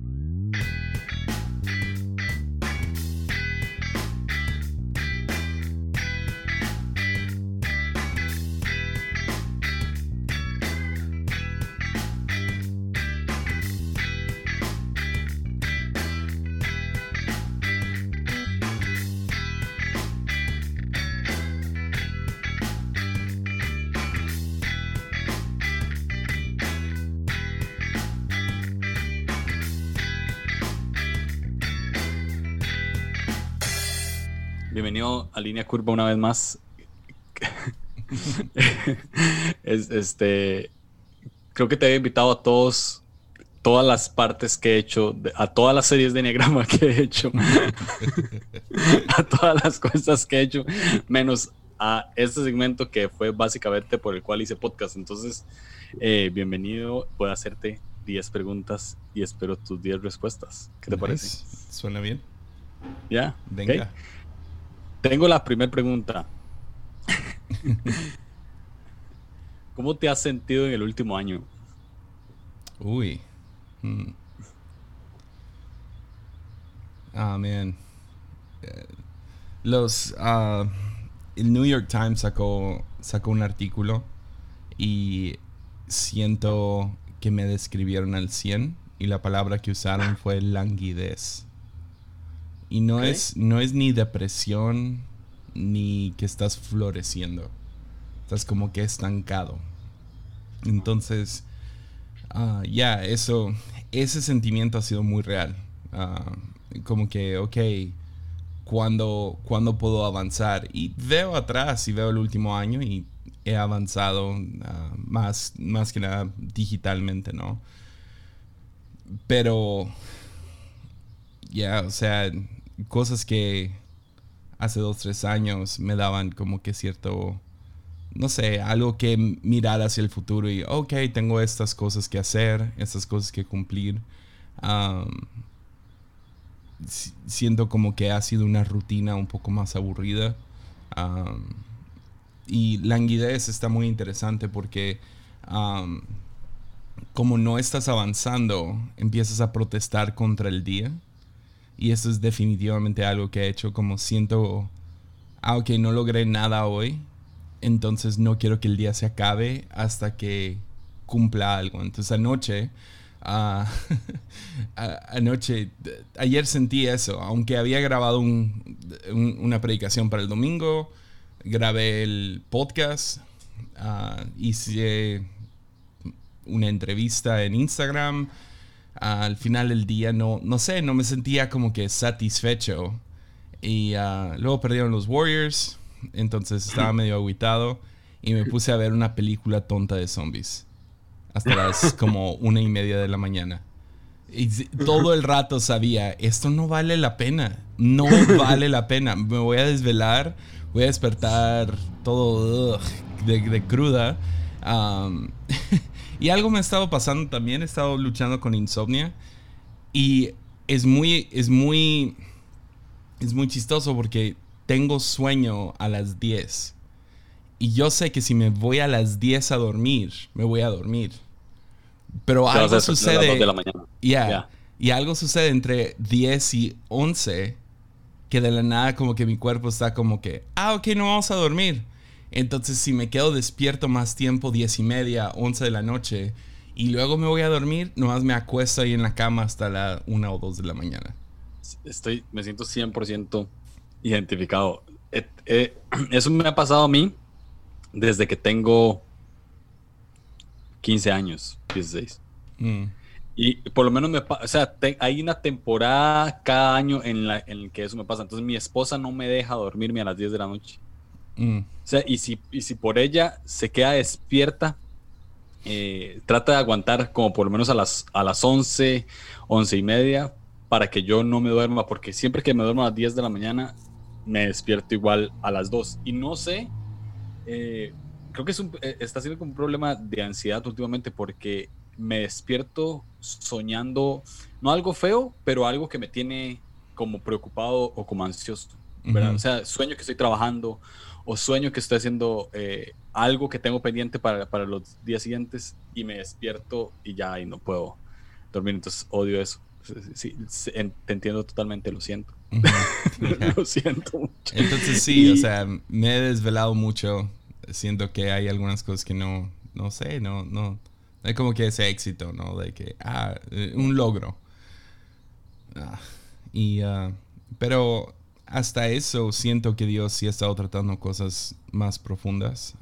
Mm-hmm. Bienvenido a Línea Curva una vez más. este, creo que te he invitado a todos, todas las partes que he hecho, a todas las series de Enneagrama que he hecho, a todas las cosas que he hecho, menos a este segmento que fue básicamente por el cual hice podcast. Entonces, eh, bienvenido, puedo hacerte 10 preguntas y espero tus 10 respuestas. ¿Qué te parece? Suena bien. Ya. Venga. Tengo la primera pregunta. ¿Cómo te has sentido en el último año? Uy. Hmm. Ah, man. Eh, los. Uh, el New York Times sacó, sacó un artículo y siento que me describieron al 100 y la palabra que usaron fue languidez. Y no, es, no es ni depresión ni que estás floreciendo. Estás como que estancado. Entonces, ah, ya, eso, ese sentimiento ha sido muy real. Ah, como que, ok, ¿cuándo, ¿cuándo puedo avanzar? Y veo atrás y veo el último año y he avanzado ah, más, más que nada digitalmente, ¿no? Pero, ya, o sea, cosas que hace dos, tres años me daban como que cierto, no sé, algo que mirar hacia el futuro y, ok, tengo estas cosas que hacer, estas cosas que cumplir. siento como que ha sido una rutina un poco más aburrida. y languidez está muy interesante porque como no estás avanzando, empiezas a protestar contra el día y eso es definitivamente algo que he hecho como siento, ah, no logré nada hoy, entonces no quiero que el día se acabe hasta que cumpla algo. Entonces anoche, uh, anoche, ayer sentí eso, aunque había grabado una predicación para el domingo, grabé el podcast, uh, hice una entrevista en Instagram, al final del día no, no sé, no me sentía como que satisfecho. Y ah, luego perdieron los Warriors, entonces estaba medio aguitado y me puse a ver una película tonta de zombies. Hasta las como una y media de la mañana. Y todo el rato sabía, esto no vale la pena, no vale la pena. Me voy a desvelar, voy a despertar todo de, cruda. Y algo me ha estado pasando también, he estado luchando con insomnia y es muy, es muy, es muy chistoso porque tengo sueño a las 10 y yo sé que si me voy a las 10 a dormir, me voy a dormir. Pero algo sucede. Y algo sucede entre 10 y 11 que de la nada como que mi cuerpo está como que, ah, ok, no vamos a dormir. Entonces, si me quedo despierto más tiempo, diez y media, once de la noche, y luego me voy a dormir, nomás me acuesto ahí en la cama hasta la una o dos de la mañana. Estoy, me siento 100% identificado. eso me ha pasado a mí desde que tengo 15 años, 16. Mm. Y por lo menos me o sea, hay una temporada cada año en la en que eso me pasa. Entonces mi esposa no me deja dormirme a las 10 de la noche. Mm. O sea, y si, y si por ella se queda despierta, eh, trata de aguantar como por lo menos a las, a las 11, 11 y media para que yo no me duerma, porque siempre que me duermo a las 10 de la mañana, me despierto igual a las 2. Y no sé, eh, creo que es un, eh, está siendo como un problema de ansiedad últimamente porque me despierto soñando, no algo feo, pero algo que me tiene como preocupado o como ansioso. O sea, sueño que estoy trabajando o sueño que estoy haciendo eh, algo que tengo pendiente para, para, los días siguientes y me despierto y ya y no puedo dormir. Entonces odio eso. sí, te entiendo totalmente, lo siento. lo siento mucho. Entonces sí, o sea, me he desvelado mucho. Siento que hay algunas cosas que no, no sé, no, no. Hay como que ese éxito, ¿no? De que, ah, eh, un logro. Ah, y, uh, pero hasta eso siento que Dios sí ha estado tratando cosas más profundas.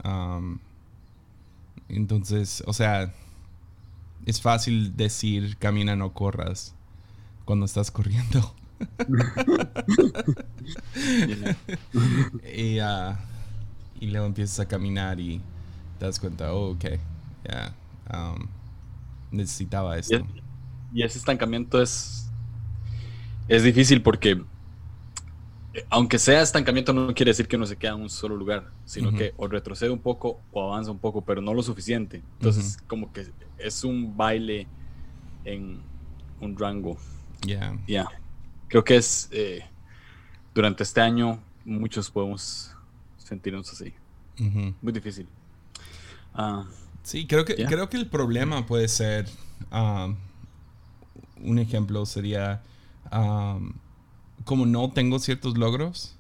entonces, o sea, es fácil decir camina, no corras cuando estás corriendo. Y, luego empiezas a caminar y te das cuenta, oh, ok, ya, necesitaba esto. Y, ese estancamiento es, es difícil porque aunque sea estancamiento, no quiere decir que uno se queda en un solo lugar, sino que o retrocede un poco o avanza un poco, pero no lo suficiente. Entonces, como que es un baile en un rango. Ya. Ya. Creo que es. Eh, durante este año, muchos podemos sentirnos así. Muy difícil. Ah, sí, creo que, creo que el problema puede ser. Ah, un ejemplo sería. Ah, como no tengo ciertos logros,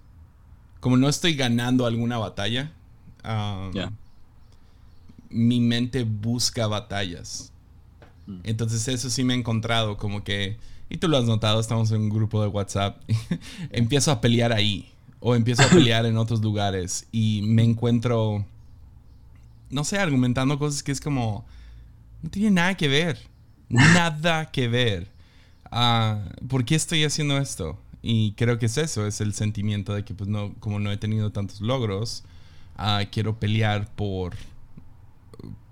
como no estoy ganando alguna batalla, mi mente busca batallas. Mm. Entonces eso sí me he encontrado como que, y tú lo has notado, estamos en un grupo de WhatsApp, empiezo a pelear ahí o empiezo a pelear en otros lugares y me encuentro, no sé, argumentando cosas que es como, no tiene nada que ver, nada que ver. Uh, ¿Por qué estoy haciendo esto? Y creo que es eso, es el sentimiento de que pues no, como no he tenido tantos logros, ah, quiero pelear por,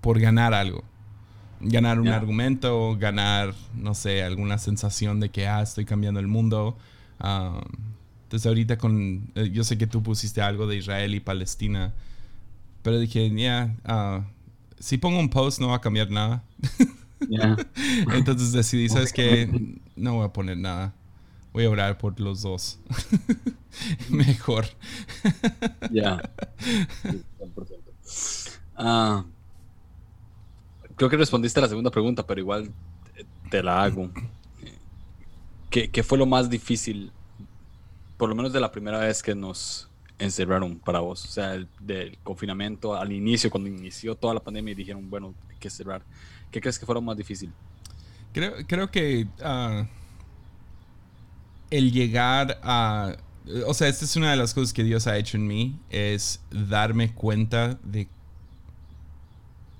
por ganar algo. Ganar un argumento, ganar, no sé, alguna sensación de que, ah, estoy cambiando el mundo. Ah, entonces ahorita con, eh, yo sé que tú pusiste algo de Israel y Palestina, pero dije, ya, ah, si pongo un post no va a cambiar nada. Entonces decidí, ¿sabes qué? No voy a poner nada. Voy a orar por los dos. Mejor. Ya. Ah, creo que respondiste a la segunda pregunta, pero igual te la hago. ¿Qué, fue lo más difícil, por lo menos de la primera vez que nos encerraron para vos? O sea, del confinamiento al inicio, cuando inició toda la pandemia y dijeron, bueno, hay que cerrar. ¿Qué crees que fue lo más difícil? Creo, creo que... Ah, el llegar a... O sea, esta es una de las cosas que Dios ha hecho en mí, es darme cuenta de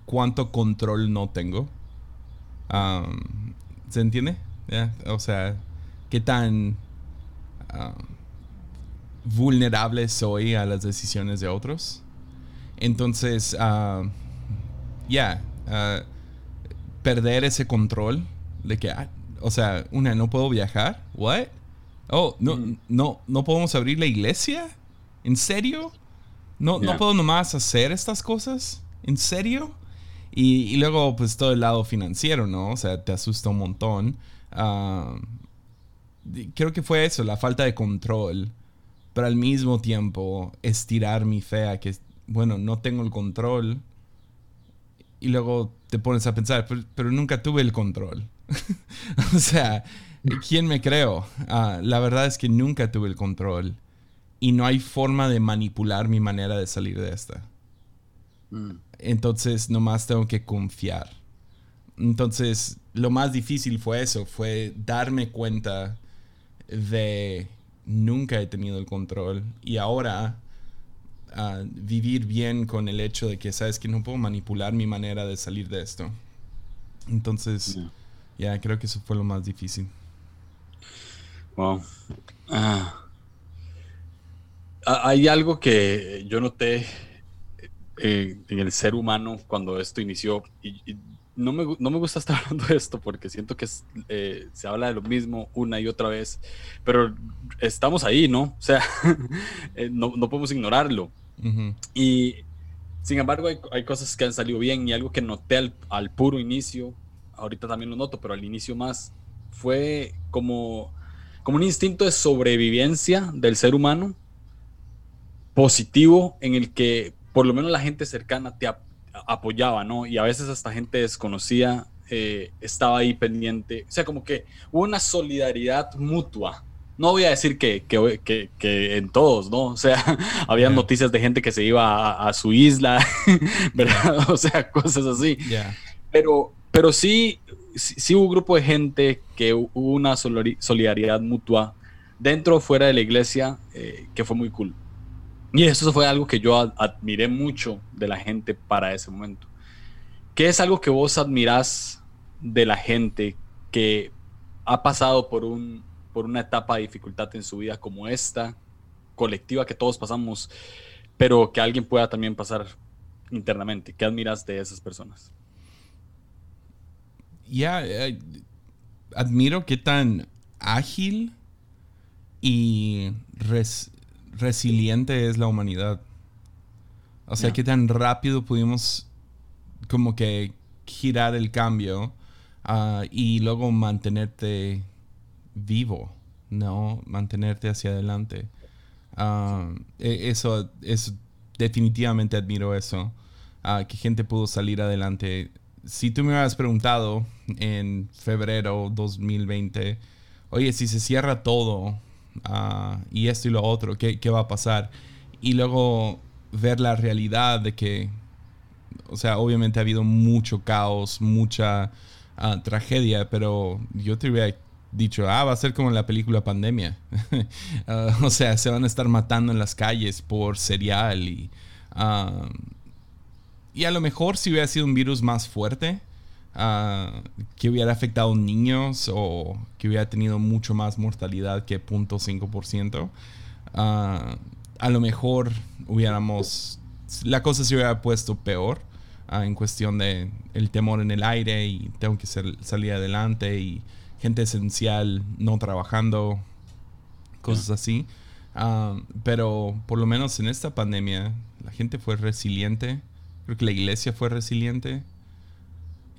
cuánto control no tengo. ¿Se entiende? O sea, qué tan vulnerable soy a las decisiones de otros. Entonces, ya, perder ese control de que, ah, o sea, una, no puedo viajar. ¿What? Oh, no, mm. no, no podemos abrir la iglesia. ¿En serio? No, no puedo nomás hacer estas cosas. ¿En serio? Y, luego, pues todo el lado financiero, ¿no? O sea, te asusta un montón. Ah, creo que fue eso, la falta de control. Pero al mismo tiempo, estirar mi fe a que, bueno, no tengo el control. Y luego te pones a pensar, pero nunca tuve el control. o sea, ¿Quién me creo? Ah, la verdad es que nunca tuve el control y no hay forma de manipular mi manera de salir de esta. Mm. Entonces, nomás tengo que confiar. Entonces, lo más difícil fue eso, fue darme cuenta de nunca he tenido el control y ahora ah, vivir bien con el hecho de que sabes que no puedo manipular mi manera de salir de esto. Entonces, ya creo que eso fue lo más difícil. Wow. Ah. Hay algo que yo noté eh, en el ser humano cuando esto inició, y, no, me, gusta estar hablando de esto porque siento que eh, se habla de lo mismo una y otra vez, pero estamos ahí, ¿no? O sea, eh, no, podemos ignorarlo. Y sin embargo, hay, cosas que han salido bien y algo que noté al, al puro inicio, ahorita también lo noto, pero al inicio más, fue como como un instinto de sobrevivencia del ser humano positivo en el que por lo menos la gente cercana te apoyaba, ¿no? Y a veces hasta gente desconocida eh, estaba ahí pendiente. O sea, como que hubo una solidaridad mutua. No voy a decir que, que, que, en todos, ¿no? O sea, había noticias de gente que se iba a, su isla, ¿verdad? O sea, cosas así. Pero, pero sí, sí, hubo un grupo de gente que hubo una solidaridad mutua dentro o fuera de la iglesia eh, que fue muy cool. Y eso fue algo que yo admiré mucho de la gente para ese momento. ¿Qué es algo que vos admirás de la gente que ha pasado por, un, por una etapa de dificultad en su vida como esta, colectiva que todos pasamos, pero que alguien pueda también pasar internamente? ¿Qué admiras de esas personas? Ya, eh, admiro qué tan ágil y resiliente es la humanidad. O sea, qué tan rápido pudimos como que girar el cambio ah, y luego mantenerte vivo, ¿no? Mantenerte hacia adelante. Ah, e, eso es definitivamente admiro eso. Ah, que gente pudo salir adelante. Si tú me hubieras preguntado en febrero 2020, oye, si se cierra todo y esto y lo otro, ¿qué, ¿qué va a pasar? Y luego ver la realidad de que o sea, obviamente ha habido mucho caos, mucha ah, tragedia, pero yo te hubiera dicho, ah, va a ser como en la película Pandemia. Ah, o sea, se van a estar matando en las calles por cereal y... Ah, y a lo mejor si hubiera sido un virus más fuerte, que hubiera afectado niños o que hubiera tenido mucho más mortalidad que 0.5%, a lo mejor hubiéramos... La cosa se hubiera puesto peor. Ah, en cuestión de el temor en el aire y tengo que salir adelante y gente esencial no trabajando, cosas así. Ah, pero por lo menos en esta pandemia la gente fue resiliente, creo que la iglesia fue resiliente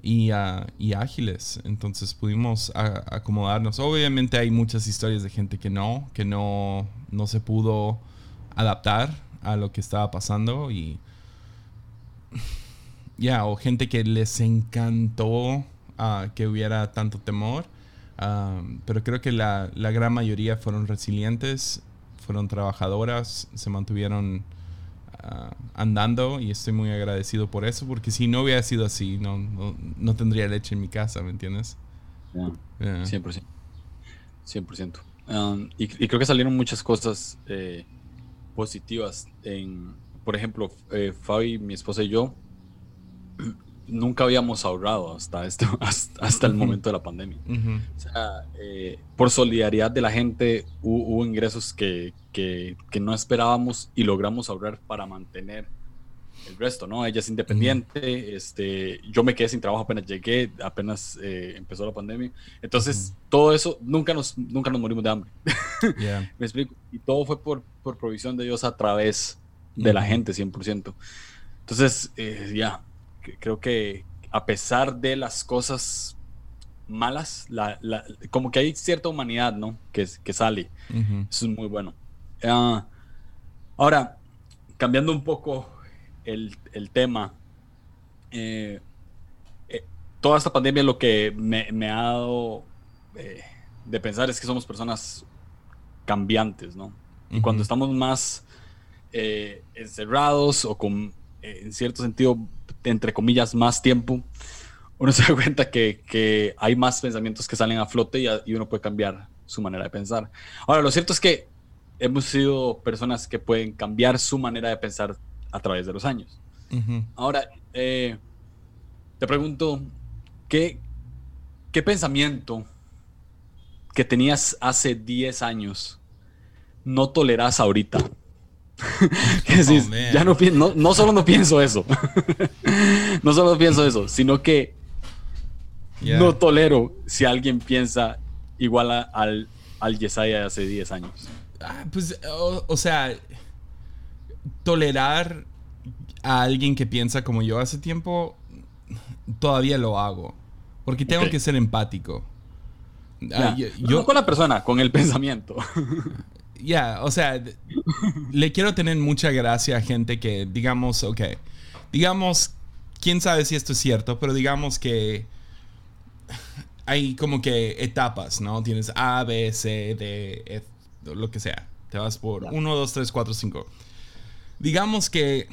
y, uh, y ágiles, entonces pudimos acomodarnos. Obviamente hay muchas historias de gente que no, que no, no se pudo adaptar a lo que estaba pasando y ya, o gente que les encantó ah, que hubiera tanto temor. Ah, pero creo que la, gran mayoría fueron resilientes, fueron trabajadoras, se mantuvieron ah, andando y estoy muy agradecido por eso, porque si no hubiera sido así, no, no, tendría leche en mi casa, ¿me entiendes? 100%. 100%. Um, y, y, creo que salieron muchas cosas eh, positivas. En, por ejemplo, eh, Fabi, mi esposa y yo, nunca habíamos ahorrado hasta, esto, hasta, el momento de la pandemia. O sea, eh, por solidaridad de la gente hubo, ingresos que, que, no esperábamos y logramos ahorrar para mantener el resto, ¿no? Ella es independiente, este, yo me quedé sin trabajo apenas llegué, apenas eh, empezó la pandemia. Entonces, todo eso, nunca nos, nunca nos morimos de hambre. me explico. Y todo fue por, por provisión de Dios a través de la gente, 100%. Entonces, eh, ya, creo que a pesar de las cosas malas, como que hay cierta humanidad, ¿no? Que, que sale. Eso es muy bueno. Ah, ahora, cambiando un poco el, tema, eh, eh, toda esta pandemia lo que me, ha dado eh, de pensar es que somos personas cambiantes, ¿no? Y cuando estamos más encerrados o con, en cierto sentido, entre comillas, más tiempo, uno se da cuenta que, hay más pensamientos que salen a flote y, uno puede cambiar su manera de pensar. Ahora, lo cierto es que hemos sido personas que pueden cambiar su manera de pensar a través de los años. Ahora, eh, te pregunto, ¿qué, ¿qué pensamiento que tenías hace 10 años no toleras ahorita? Oh, ya no, no, no, solo no pienso eso, no solo pienso eso, sino que no tolero si alguien piensa igual al, al Yesaya de hace 10 años. Ah, pues, o, sea, tolerar a alguien que piensa como yo hace tiempo, todavía lo hago. Porque tengo que ser empático. Ah, yo, no con la persona, con el pensamiento. Ya, o sea, le quiero tener mucha gracia a gente que, digamos, ok, digamos, quién sabe si esto es cierto, pero digamos que hay como que etapas, ¿no? Tienes A, B, C, D, F, lo que sea. Te vas por 1, 2, 3, 4, 5. Digamos que,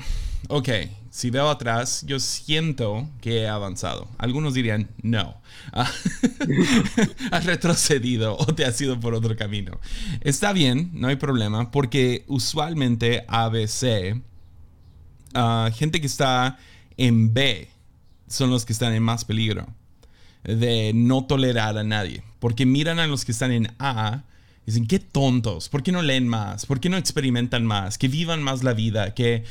ok, si veo atrás, yo siento que he avanzado. Algunos dirían, no, has retrocedido o te has ido por otro camino. Está bien, no hay problema, porque usualmente ABC, uh, gente que está en B, son los que están en más peligro de no tolerar a nadie. Porque miran a los que están en A Dicen, qué tontos, ¿por qué no leen más? ¿Por qué no experimentan más? Que vivan más la vida, que ah,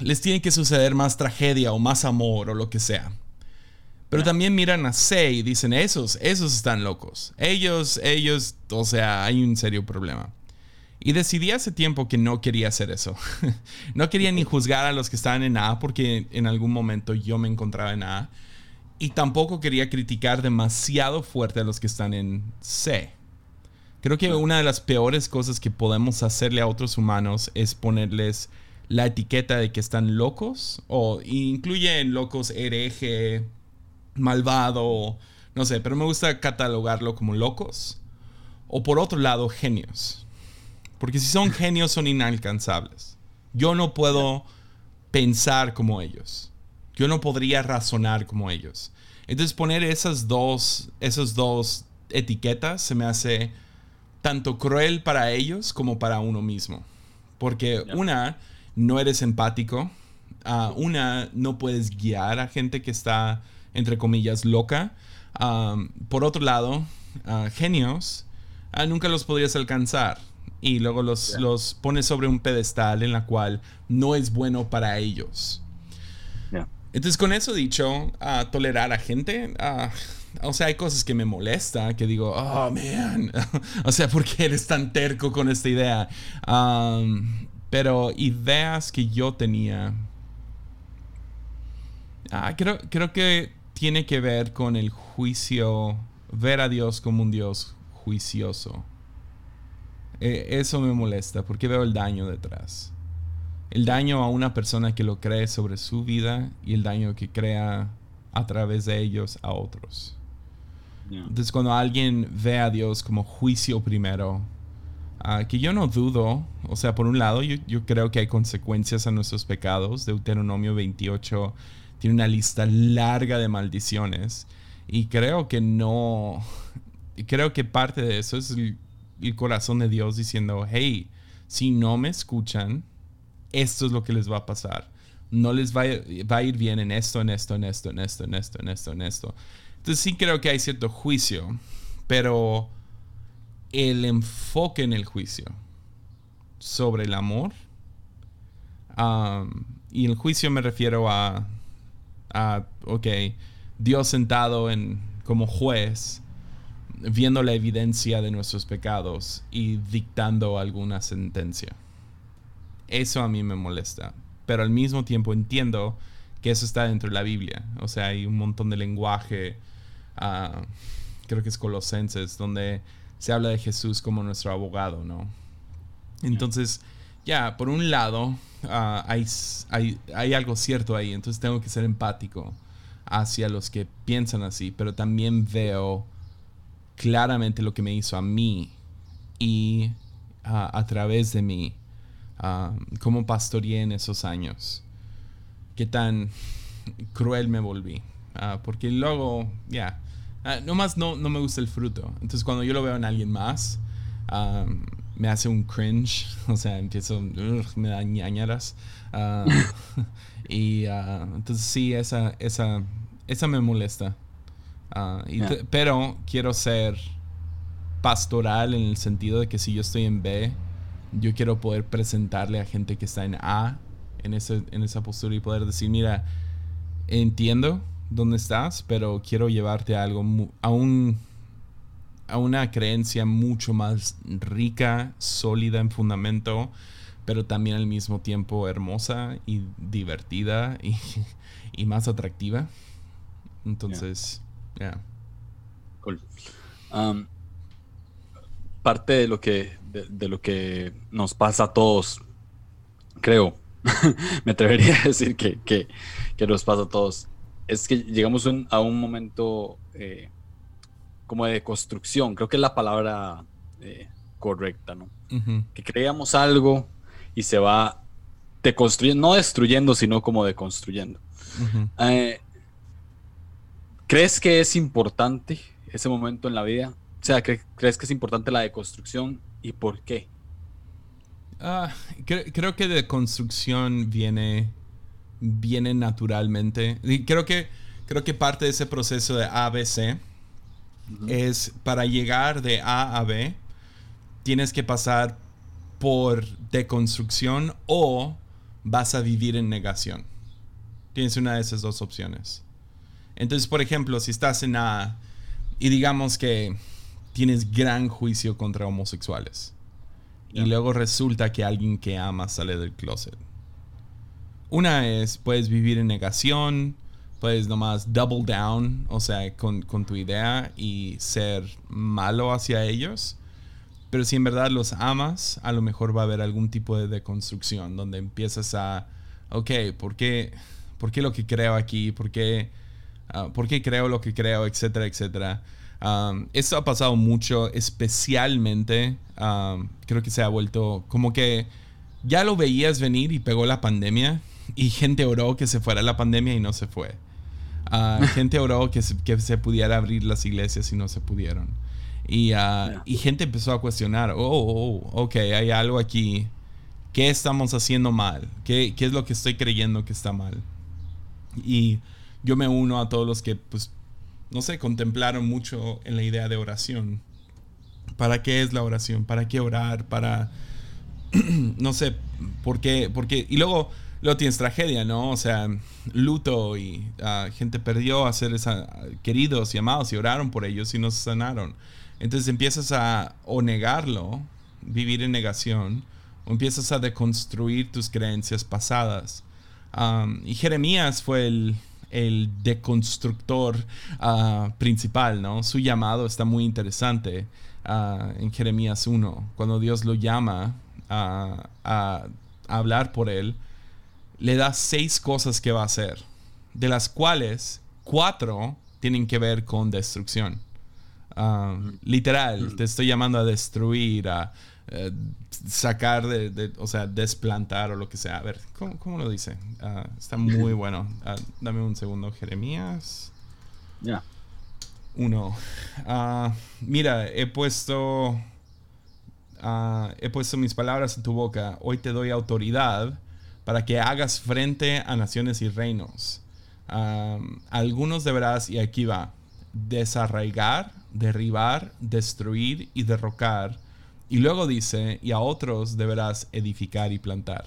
les tiene que suceder más tragedia o más amor o lo que sea. Pero también miran a C y dicen, esos, esos están locos. Ellos, ellos, o sea, hay un serio problema. Y decidí hace tiempo que no quería hacer eso. no quería ni juzgar a los que estaban en A porque en algún momento yo me encontraba en A. Y tampoco quería criticar demasiado fuerte a los que están en C. Creo que una de las peores cosas que podemos hacerle a otros humanos es ponerles la etiqueta de que están locos o incluyen locos hereje, malvado, no sé, pero me gusta catalogarlo como locos. O por otro lado, genios. Porque si son genios son inalcanzables. Yo no puedo pensar como ellos. Yo no podría razonar como ellos. Entonces poner esas dos, esas dos etiquetas se me hace tanto cruel para ellos como para uno mismo. Porque una, no eres empático. Ah, una, no puedes guiar a gente que está, entre comillas, loca. por otro lado, uh, genios, ah, nunca los podrías alcanzar. Y luego los, los pones sobre un pedestal en la cual no es bueno para ellos. Entonces, con eso dicho, tolerar a gente, o sea, hay cosas que me molesta, que digo, oh, man, o sea, ¿por qué eres tan terco con esta idea? Pero ideas que yo tenía, ah, creo, creo que tiene que ver con el juicio, ver a Dios como un Dios juicioso. E, eso me molesta porque veo el daño detrás. El daño a una persona que lo cree sobre su vida y el daño que crea a través de ellos a otros. Entonces cuando alguien ve a Dios como juicio primero, que yo no dudo, o sea, por un lado yo, creo que hay consecuencias a nuestros pecados, Deuteronomio 28 tiene una lista larga de maldiciones y creo que no, creo que parte de eso es el, corazón de Dios diciendo, hey, si no me escuchan, esto es lo que les va a pasar. No les va va a ir bien en esto, en esto, en esto, en esto, en esto, en esto, en esto. Entonces sí creo que hay cierto juicio, pero el enfoque en el juicio sobre el amor, y el juicio me refiero a, a, ok, Dios sentado en, como juez, viendo la evidencia de nuestros pecados y dictando alguna sentencia. Eso a mí me molesta, pero al mismo tiempo entiendo que eso está dentro de la Biblia. O sea, hay un montón de lenguaje creo que es Colosenses, donde se habla de Jesús como nuestro abogado, ¿no? Entonces, ya, por un lado, ah, hay, hay, algo cierto ahí, entonces tengo que ser empático hacia los que piensan así, pero también veo claramente lo que me hizo a mí y ah, a través de mí, uh, cómo pastoreé en esos años, qué tan cruel me volví. porque luego, ya, Ah, nomás no, no me gusta el fruto. Entonces cuando yo lo veo en alguien más, me hace un cringe. O sea, empiezo, me da ñañaras. Ah, y ah, entonces sí, esa, esa, esa me molesta. Pero quiero ser pastoral en el sentido de que si yo estoy en B, yo quiero poder presentarle a gente que está en A en, ese, en esa postura y poder decir, mira, entiendo dónde estás, pero quiero llevarte a algo, a un, a una creencia mucho más rica, sólida en fundamento, pero también al mismo tiempo hermosa y divertida y, más atractiva. Entonces, ya. Cool. Um, parte de lo que de, lo que nos pasa a todos, creo, me atrevería a decir que, que, que nos pasa a todos, es que llegamos a un momento eh, como de construcción, creo que es la palabra eh, correcta, ¿no? Que creamos algo y se va deconstruyendo, no destruyendo, sino como deconstruyendo. Eh, ¿Crees que es importante ese momento en la vida? O sea, ¿crees que es importante la deconstrucción y por qué? Ah, creo que de construcción viene, viene naturalmente. creo que, creo que parte de ese proceso de ABC es para llegar de A a B, tienes que pasar por deconstrucción o vas a vivir en negación. Tienes una de esas dos opciones. Entonces, por ejemplo, si estás en A y digamos que tienes gran juicio contra homosexuales y luego resulta que alguien que ama sale del closet. Una es, puedes vivir en negación, puedes nomás double down, o sea, con, tu idea y ser malo hacia ellos. Pero si en verdad los amas, a lo mejor va a haber algún tipo de deconstrucción donde empiezas a, ok, ¿por qué, por qué lo que creo aquí? ¿Por qué, ah, ¿por qué creo lo que creo? Etcétera, etcétera. Um, esto ha pasado mucho, especialmente, um, creo que se ha vuelto como que ya lo veías venir y pegó la pandemia y gente oró que se fuera la pandemia y no se fue. gente oró que se, que se pudiera abrir las iglesias y no se pudieron. Y, ah, y gente empezó a cuestionar, oh, oh, oh, ok, hay algo aquí. ¿Qué estamos haciendo mal? ¿Qué, ¿Qué, es lo que estoy creyendo que está mal? Y yo me uno a todos los que, pues, no sé, contemplaron mucho en la idea de oración. ¿Para qué es la oración? ¿Para qué orar? Para, no sé, ¿por qué? Porque, y luego luego tienes tragedia, ¿no? O sea, luto y uh, gente perdió a seres queridos y amados y oraron por ellos y no se sanaron. Entonces empiezas a negarlo, vivir en negación, o empiezas a deconstruir tus creencias pasadas. Y Jeremías fue el, el deconstructor uh, principal, ¿no? Su llamado está muy interesante en Jeremías 1, cuando Dios lo llama a hablar por él le da seis cosas que va a hacer, de las cuales cuatro tienen que ver con destrucción. Ah, literal, te estoy llamando a destruir, a eh, sacar de, o sea, desplantar o lo que sea. A ver, ¿cómo, lo dice? Ah, está muy bueno. Ah, dame un segundo, Jeremías. Ya. Uno. mira, he puesto, he puesto mis palabras en tu boca. Hoy te doy autoridad para que hagas frente a naciones y reinos. algunos deberás, y aquí va, desarraigar, derribar, destruir y derrocar. Y luego dice, y a otros deberás edificar y plantar.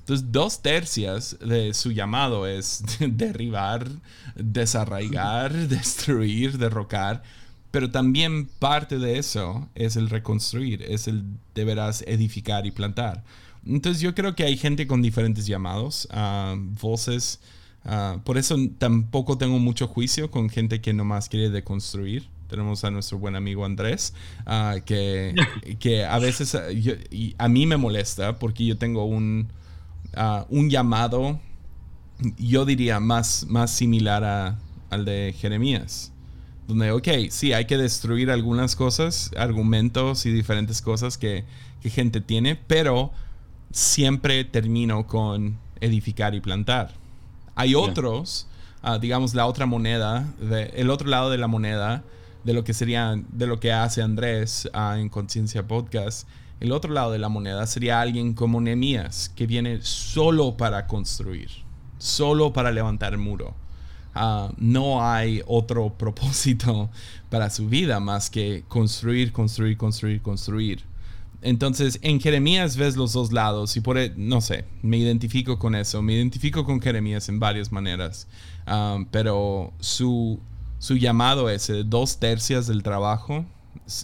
Entonces, dos tercias de su llamado es derribar, desarraigar, destruir, derrocar. Pero también parte de eso es el reconstruir, es el deberás edificar y plantar. Entonces yo creo que hay gente con diferentes llamados, uh, voces. Uh, por eso tampoco tengo mucho juicio con gente que nomás quiere deconstruir. Tenemos a nuestro buen amigo Andrés, uh, que, que, a veces a mí me molesta porque yo tengo un, un llamado, yo diría, más, más similar a, al de Jeremías donde, ok, sí, hay que destruir algunas cosas, argumentos y diferentes cosas que, que gente tiene, pero siempre termino con edificar y plantar. Hay otros, ah, digamos, la otra moneda, el otro lado de la moneda, de lo que sería, de lo que hace Andrés ah, en Conciencia Podcast. El otro lado de la moneda sería alguien como Nemías, que viene solo para construir, solo para levantar muro. Ah, no hay otro propósito para su vida más que construir, construir, construir, construir. Entonces, en Jeremías ves los dos lados y por, e, no sé, me identifico con eso, me identifico con Jeremías en varias maneras, um, pero su, su llamado ese, dos tercias del trabajo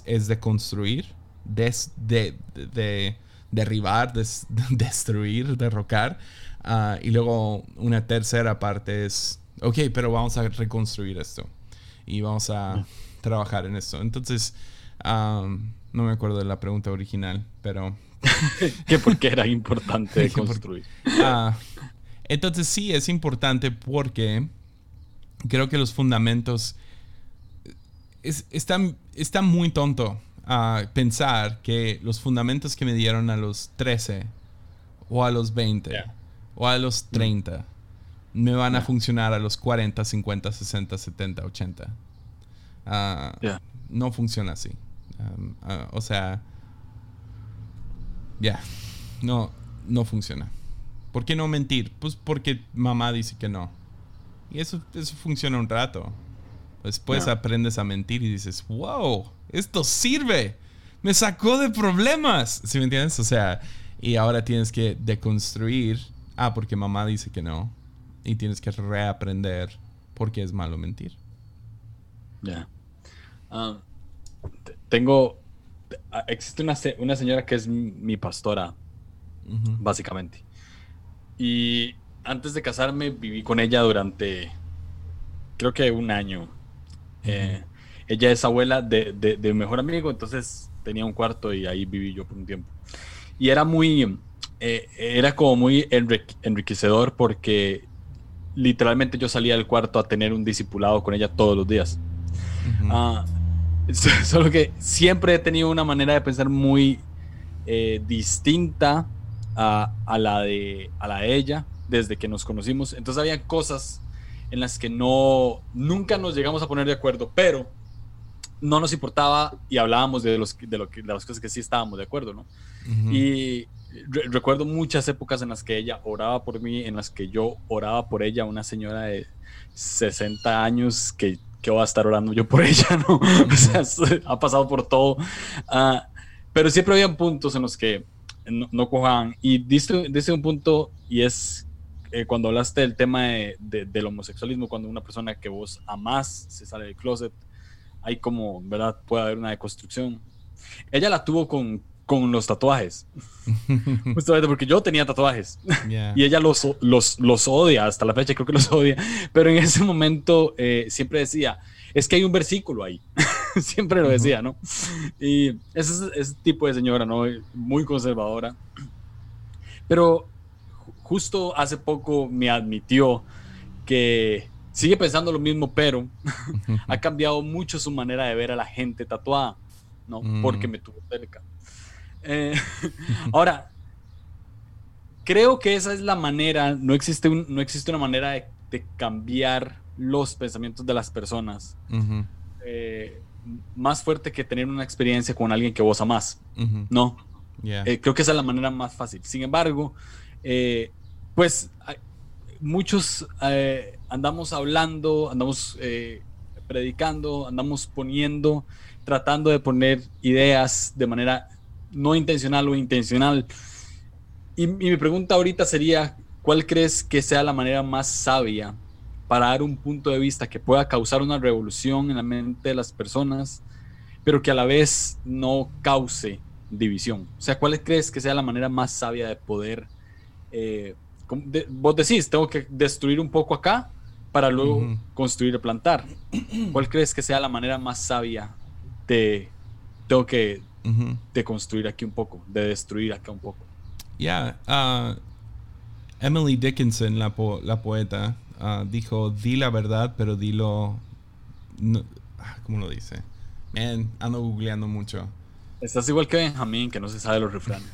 es de construir, de, de, derribar, destruir, derrocar, uh, y luego una tercera parte es, ok, pero vamos a reconstruir esto y vamos a trabajar en esto. Entonces, um, no me acuerdo de la pregunta original, pero... que porque era importante construir. Ah, entonces sí, es importante porque creo que los fundamentos... Es, está, está muy tonto a pensar que los fundamentos que me dieron a los 13 o a los 20 o a los 30 me van a funcionar a los 40, 50, 60, 70, 80. No funciona así. Um, uh, o sea, ya, no, no funciona. ¿Por qué no mentir? Pues porque mamá dice que no. Y eso, eso funciona un rato. Después aprendes a mentir y dices, wow, esto sirve. Me sacó de problemas. ¿Sí me entiendes? O sea, y ahora tienes que deconstruir. Ah, porque mamá dice que no. Y tienes que reaprender porque es malo mentir. Ya. Ah, tengo. Existe una, una, señora que es mi pastora, básicamente. Y antes de casarme viví con ella durante, creo que un año. Eh, ella es abuela de, de, un mejor amigo, entonces tenía un cuarto y ahí viví yo por un tiempo. Y era muy, eh, era como muy enriquecedor porque literalmente yo salía del cuarto a tener un discipulado con ella todos los días. Ah, solo que siempre he tenido una manera de pensar muy eh, distinta a, a, la de, a la de ella desde que nos conocimos. Entonces había cosas en las que no, nunca nos llegamos a poner de acuerdo, pero no nos importaba y hablábamos de, los, de, lo que, de las cosas que sí estábamos de acuerdo, ¿no? Y recuerdo muchas épocas en las que ella oraba por mí, en las que yo oraba por ella, una señora de 60 años que, que va a estar orando yo por ella, ¿no? O sea, ha pasado por todo. Ah, pero siempre había puntos en los que no, no cojaban. Y dice, dice un punto, y es eh, cuando hablaste del tema de, del homosexualismo, cuando una persona que vos amás se sale del closet, hay como, ¿verdad? Puede haber una deconstrucción. Ella la tuvo con, con los tatuajes. Justamente porque yo tenía tatuajes. Y ella los, los, los, odia, hasta la fecha creo que los odia. Pero en ese momento eh, siempre decía, es que hay un versículo ahí. siempre lo decía, ¿no? Y ese es ese tipo de señora, ¿no? Muy conservadora. Pero justo hace poco me admitió que sigue pensando lo mismo, pero ha cambiado mucho su manera de ver a la gente tatuada, ¿no? Mm. Porque me tuvo cerca. Eh, ahora, creo que esa es la manera, no existe, no existe una manera de, cambiar los pensamientos de las personas eh, más fuerte que tener una experiencia con alguien que vos amás, ¿no? Eh, creo que esa es la manera más fácil. Sin embargo, eh, pues muchos andamos hablando, andamos predicando, andamos poniendo, tratando de poner ideas de manera no intencional o intencional. Y, mi pregunta ahorita sería, ¿cuál crees que sea la manera más sabia para dar un punto de vista que pueda causar una revolución en la mente de las personas, pero que a la vez no cause división? O sea, ¿cuál crees que sea la manera más sabia de poder eh, vos decís, tengo que destruir un poco acá para luego construir y plantar. ¿Cuál crees que sea la manera más sabia de, tengo que, de construir aquí un poco, de destruir acá un poco? Ya, uh, Emily Dickinson, la, la poeta, uh, dijo, di la verdad, pero dilo... Ah, ¿Cómo lo dice? Man, ando googleando mucho. Estás igual que Benjamín, que no se sabe los refranes.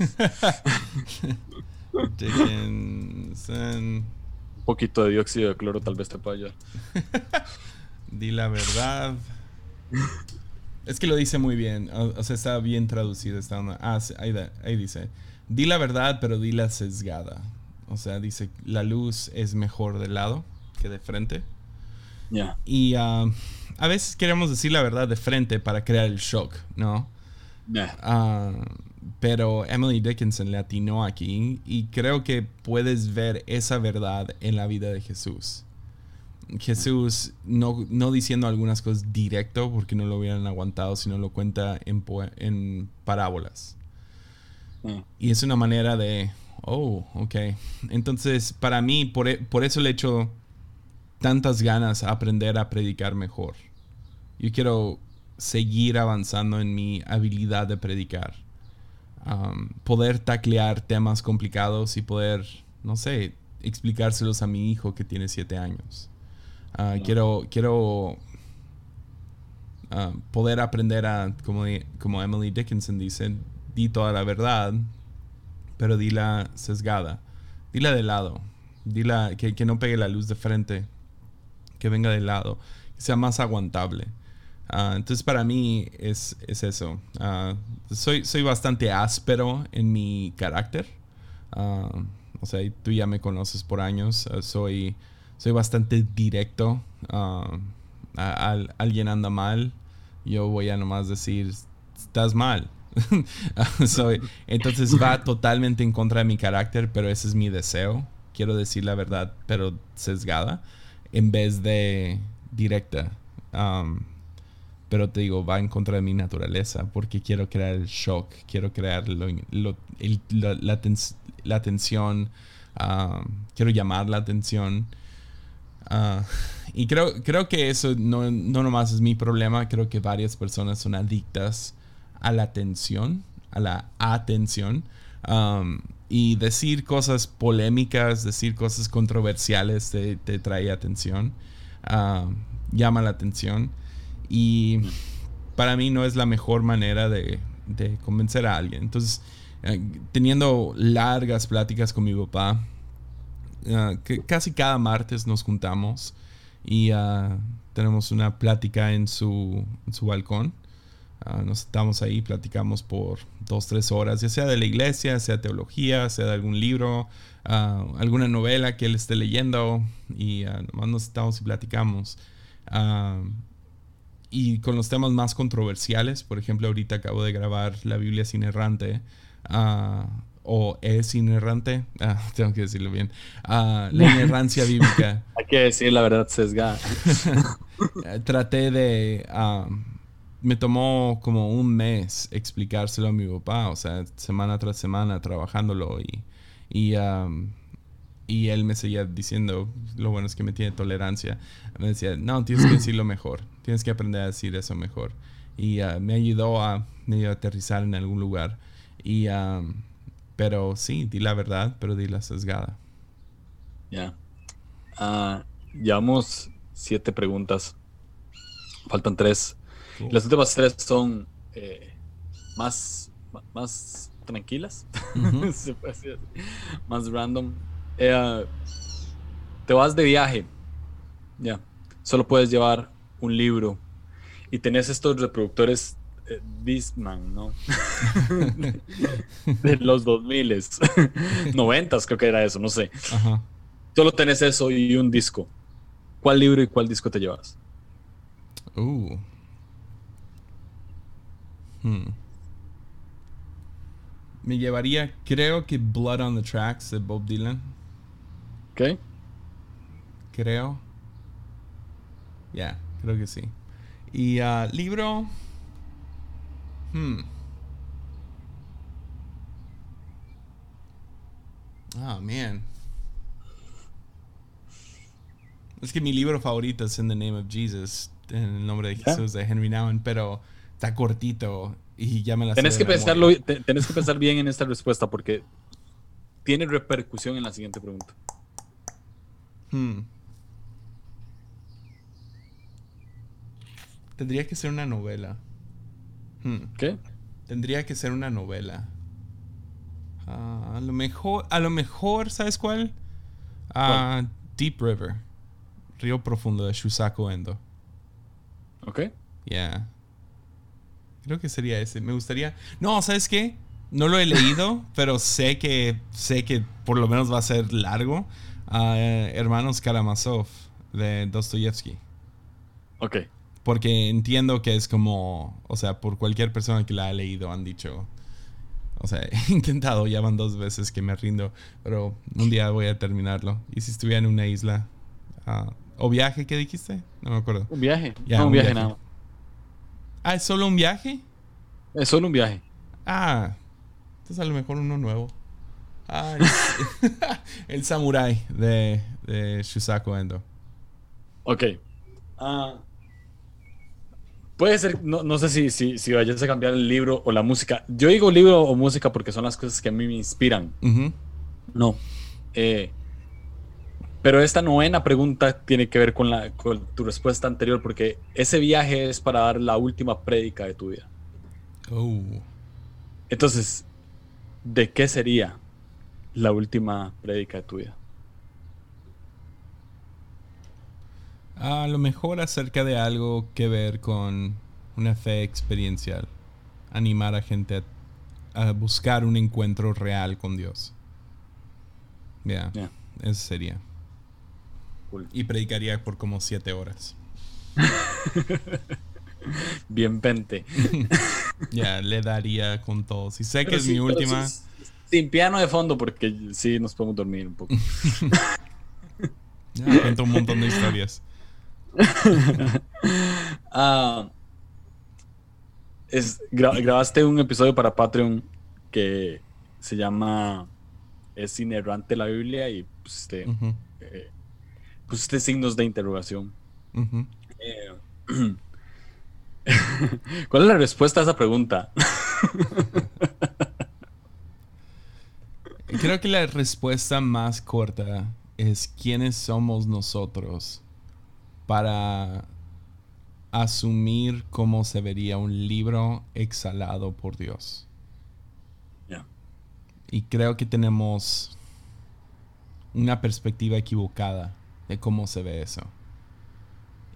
Un poquito de dióxido de cloro tal vez te pueda ayudar. Di la verdad. Es que lo dice muy bien. O, sea, está bien traducido. Está ah, ahí, dice. Di la verdad, pero di la sesgada. O sea, dice, la luz es mejor de lado que de frente. Ya. Y ah, a veces queremos decir la verdad de frente para crear el shock, ¿no? Ah, pero Emily Dickinson le atinó aquí y creo que puedes ver esa verdad en la vida de Jesús. Jesús no, no diciendo algunas cosas directo porque no lo hubieran aguantado, sino lo cuenta en, en parábolas. Mm. Y es una manera de, oh, ok. Entonces, para mí, por, e, por eso le echo tantas ganas a aprender a predicar mejor. Yo quiero seguir avanzando en mi habilidad de predicar. Um, poder taclear temas complicados y poder, no sé, explicárselos a mi hijo que tiene siete años. Ah, quiero, quiero ah, poder aprender a, como, como Emily Dickinson dice, di toda la verdad, pero dila sesgada. Dila de lado. Dila que, que no pegue la luz de frente. Que venga de lado. Que sea más aguantable. Ah, entonces para mí es, es eso. soy, soy bastante áspero en mi carácter. o sea, tú ya me conoces por años. soy soy bastante directo. Uh, alguien anda mal, yo voy a nomás decir, estás mal. soy, entonces va totalmente en contra de mi carácter, pero ese es mi deseo. Quiero decir la verdad, pero sesgada, en vez de directa. Um, pero te digo, va en contra de mi naturaleza, porque quiero crear el shock, quiero crear la, atención, um, quiero llamar la atención. Ah, y creo, creo que eso no, no nomás es mi problema, creo que varias personas son adictas a la atención, a la atención. Um, y decir cosas polémicas, decir cosas controversiales te, te trae atención, uh, llama la atención. Y para mí no es la mejor manera de, de convencer a alguien. Entonces, eh, teniendo largas pláticas con mi papá, Ah, que casi cada martes nos juntamos y ah, tenemos una plática en su, su balcón. Uh, nos estamos ahí, platicamos por dos, tres horas, ya sea de la iglesia, sea teología, sea de algún libro, alguna novela que él esté leyendo y nomás nos estamos y platicamos. y con los temas más controversiales, por ejemplo, ahorita acabo de grabar La Biblia sin errante o es inerrante, ah, tengo que decirlo bien, ah, la inerrancia bíblica. Hay que decir la verdad sesgada. Traté de... Ah, me tomó como un mes explicárselo a mi papá, o sea, semana tras semana trabajándolo y, y, y él me seguía diciendo, lo bueno es que me tiene tolerancia. Me decía, no, tienes que decirlo mejor, tienes que aprender a decir eso mejor. Y me ayudó a medio aterrizar en algún lugar. Y... Pero sí, di la verdad, pero di la sesgada. Ya. Ah, llevamos siete preguntas. Faltan tres. Las últimas tres son eh, más, más tranquilas. más random. Eh, te vas de viaje. Ya. Solo puedes llevar un libro. Y tenés estos reproductores Beastman, ¿no? de los 2000 90 creo que era eso, no sé. Solo tenés eso y un disco. ¿Cuál libro y cuál disco te llevas? Uh. Hmm. Me llevaría, creo que Blood on the Tracks de Bob Dylan. ¿Ok? Creo. Ya, creo que sí. Y uh, libro. Hmm. Oh, man. Es que mi libro favorito es In the Name of Jesus, en el nombre de Jesús, de Henry Nouwen, pero está cortito y ya me la tenés que pensarlo, Tenés que pensar bien en esta respuesta porque tiene repercusión en la siguiente pregunta. Hmm. Tendría que ser una novela. Hmm. ¿Qué? Tendría que ser una novela. Ah, a lo mejor, a lo mejor, ¿sabes cuál? Uh, Deep River. Río Profundo de Shusaku Endo. Ok. Yeah. Creo que sería ese. Me gustaría. No, ¿sabes qué? No lo he leído, pero sé que sé que por lo menos va a ser largo. Uh, Hermanos Karamazov de Dostoyevsky. Ok. Porque entiendo que es como, o sea, por cualquier persona que la ha leído han dicho, o sea, he intentado, ya van dos veces que me rindo, pero un día voy a terminarlo. Y si estuviera en una isla, uh, o viaje, ¿qué dijiste? No me acuerdo. Un viaje. no, un, viaje, nada. Ah, ¿es solo un viaje? Es solo un viaje. Ah, entonces a lo mejor uno nuevo. Ah, el, samurai de, de Shusaku Endo. Ok. Ah... Puede ser, no, sé si, si, si, vayas a cambiar el libro o la música. Yo digo libro o música porque son las cosas que a mí me inspiran. No. Eh, Pero esta novena pregunta tiene que ver con, la, con tu respuesta anterior, porque ese viaje es para dar la última prédica de tu vida. Oh. Entonces, ¿de qué sería la última prédica de tu vida? A lo mejor acerca de algo que ver con una fe experiencial. Animar a gente a, buscar un encuentro real con Dios. Ya, eso sería. Y predicaría por como siete horas. Bien pente. ya, le daría con todo. Si sé que es mi última. sin piano de fondo, porque sí nos podemos dormir un poco. cuento un montón de historias. Ah, es, grabaste un episodio para Patreon que se llama Es inerrante la Biblia y pues, este, eh, pusiste signos de interrogación. Eh, ¿Cuál es la respuesta a esa pregunta? Creo que la respuesta más corta es quiénes somos nosotros para asumir cómo se vería un libro exhalado por Dios. Y creo que tenemos una perspectiva equivocada de cómo se ve eso.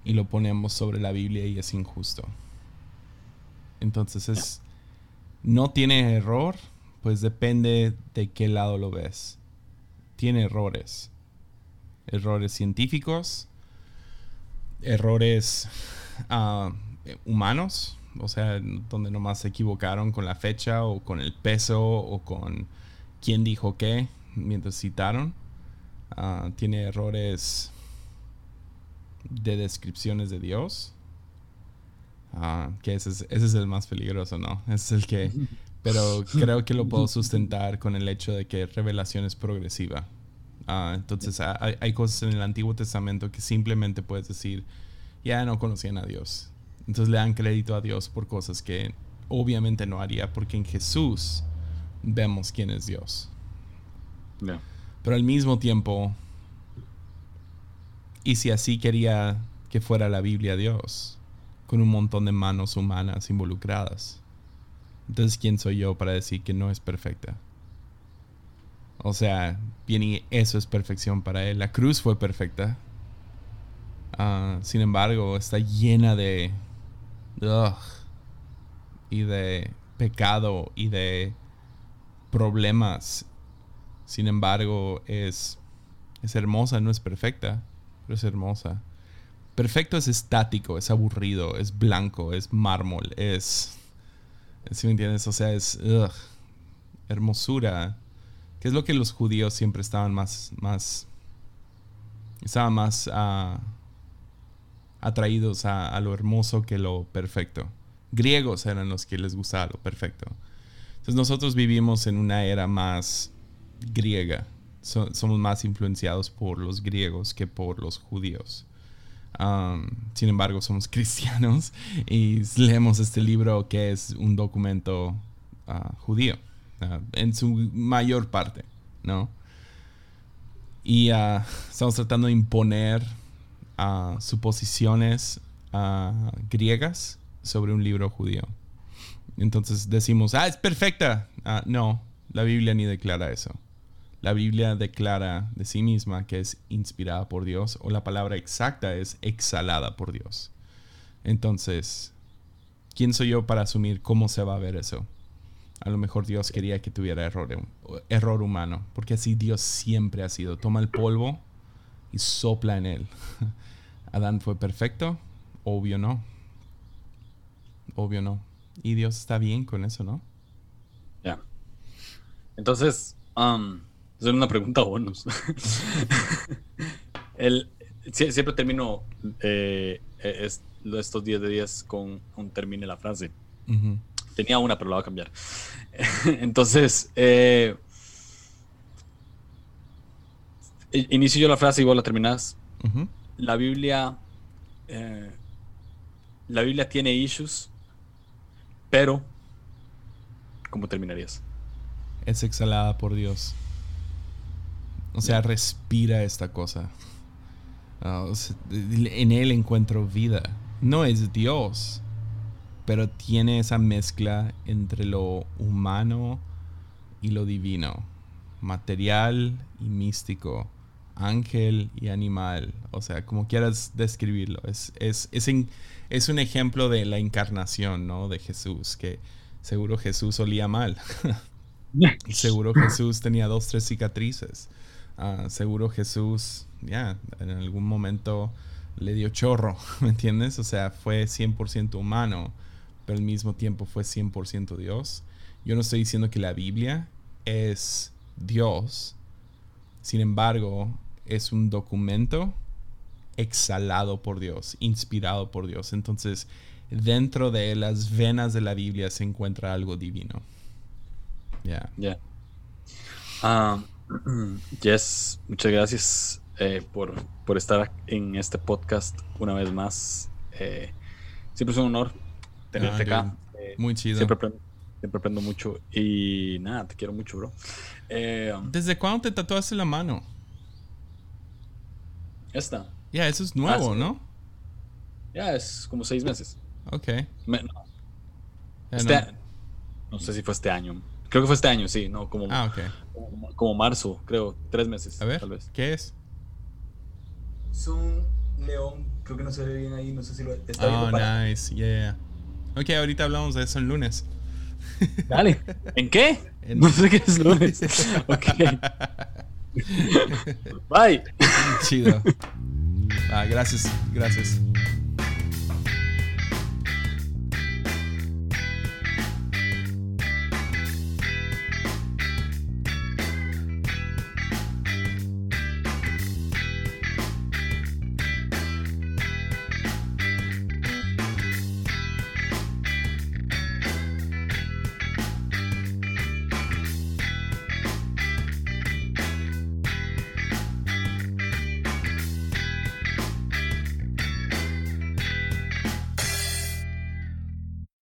Y lo ponemos sobre la Biblia y es injusto. Entonces es... No tiene error, pues depende de qué lado lo ves. Tiene errores. Errores científicos, errores ah, humanos, o sea, donde nomás se equivocaron con la fecha o con el peso o con quién dijo qué mientras citaron. Ah, tiene errores de descripciones de Dios. Ah, que ese es, ese es el más peligroso, ¿no? Ese es el que... Pero creo que lo puedo sustentar con el hecho de que revelación es progresiva. Ah, entonces hay, cosas en el Antiguo Testamento que simplemente puedes decir, ya no conocían a Dios. Entonces le dan crédito a Dios por cosas que obviamente no haría, porque en Jesús vemos quién es Dios. Pero al mismo tiempo, y si así quería que fuera la Biblia Dios, con un montón de manos humanas involucradas, entonces ¿quién soy yo para decir que no es perfecta? O sea, bien y eso es perfección para él. La cruz fue perfecta. Ah, sin embargo, está llena de... y de pecado y de problemas. Sin embargo, es, es hermosa, no es perfecta, pero es hermosa. Perfecto es estático, es aburrido, es blanco, es mármol, es... ¿Sí me entiendes? O sea, es... hermosura que es lo que los judíos siempre estaban más, más, estaban más ah, atraídos a, lo hermoso que lo perfecto. Griegos eran los que les gustaba lo perfecto. Entonces nosotros vivimos en una era más griega. somos más influenciados por los griegos que por los judíos. sin embargo, somos cristianos y leemos este libro que es un documento ah, judío. Ah, en su mayor parte, ¿no? Y ah, estamos tratando de imponer uh, suposiciones griegas sobre un libro judío. Entonces decimos, ah, es perfecta. no, la Biblia ni declara eso. La Biblia declara de sí misma que es inspirada por Dios o la palabra exacta es exhalada por Dios. Entonces, ¿quién soy yo para asumir cómo se va a ver eso? A lo mejor Dios quería que tuviera error, error humano, porque así Dios siempre ha sido. Toma el polvo y sopla en él. Adán fue perfecto, obvio no. Obvio no. Y Dios está bien con eso, ¿no? Ya. Entonces, um, es una pregunta bonus. el, siempre termino eh, estos 10 de 10 con un termine la frase. Tenía una, pero la voy a cambiar. Entonces, eh, inicio yo la frase y vos la terminás. La Biblia. Eh, la Biblia tiene issues, pero. ¿Cómo terminarías? Es exhalada por Dios. O sea, respira esta cosa. Ah, en él encuentro vida. No es Dios, pero tiene esa mezcla entre lo humano y lo divino, material y místico, ángel y animal, o sea, como quieras describirlo. Es, es, es, un ejemplo de la encarnación, ¿no? De Jesús, que seguro Jesús olía mal. seguro Jesús tenía dos, tres cicatrices. Ah, seguro Jesús, ya, en algún momento le dio chorro, ¿me entiendes? O sea, fue 100% humano, pero al mismo tiempo fue 100% Dios. Yo no estoy diciendo que la Biblia es Dios, sin embargo, es un documento exhalado por Dios, inspirado por Dios. Entonces, dentro de las venas de la Biblia se encuentra algo divino. Ya. Ya. Ah, Jess, muchas gracias eh, por, por, estar en este podcast una vez más. Eh, siempre es un honor tenerte ah, acá. Eh, Muy chido. Siempre aprendo, mucho y nada, te quiero mucho, bro. ¿Desde cuándo te tatuaste la mano? Esta. Ya, eso es nuevo, ah, ¿no? Ya, es como seis meses. Ok. no. Este, no. sé si fue este año. Creo que fue este año, sí, ¿no? Como, ah, como, marzo, creo. Tres meses. A ver, tal vez. ¿qué es? Es un león. Creo que no se ve bien ahí. No sé si lo está Oh, nice. Yeah, Ok, ahorita hablamos de eso el lunes. Dale. ¿En qué? No sé qué es lunes. ok. Bye. Chido. Ah, gracias, gracias.